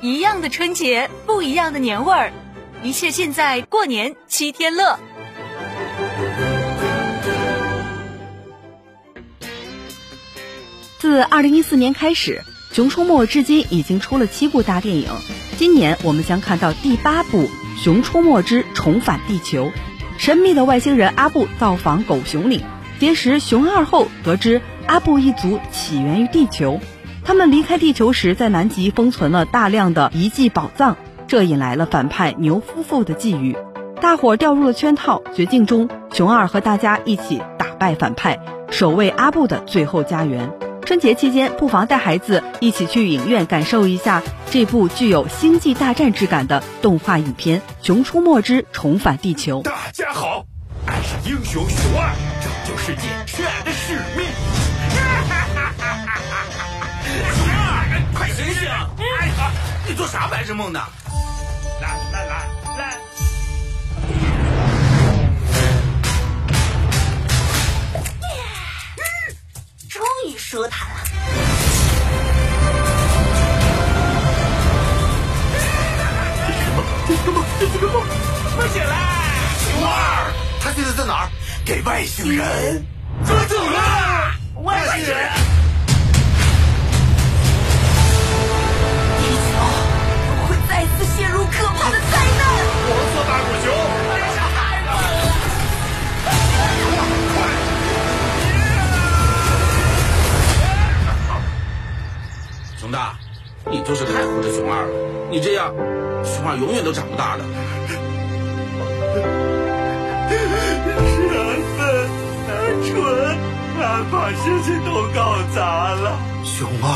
一样的春节，不一样的年味儿，一切尽在过年七天乐。自二零一四年开始，《熊出没》至今已经出了七部大电影，今年我们将看到第八部《熊出没之重返地球》。神秘的外星人阿布造访狗熊岭，结识熊二后，得知阿布一族起源于地球。他们离开地球时，在南极封存了大量的遗迹宝藏，这引来了反派牛夫妇的觊觎。大伙掉入了圈套，绝境中，熊二和大家一起打败反派，守卫阿布的最后家园。春节期间，不妨带孩子一起去影院感受一下这部具有星际大战之感的动画影片《熊出没之重返地球》。大家好，俺是英雄熊二，拯救世界是俺的使你做啥白日梦呢？来来来来！终于舒坦了。这是个梦，这是个梦，这是个梦！快醒来！熊二，他现在在哪儿？给外星人抓走了！外星人！你就是太护着熊二了。你这样，熊二永远都长不大的。俺笨，俺蠢，俺把事情都搞砸了。熊二，